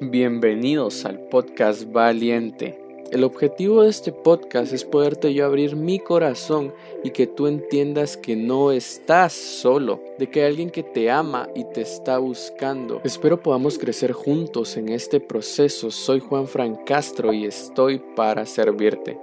Bienvenidos al podcast Valiente. El objetivo de este podcast es poderte yo abrir mi corazón y que tú entiendas que no estás solo, de que hay alguien que te ama y te está buscando. Espero podamos crecer juntos en este proceso. Soy Juan Fran Castro y estoy para servirte.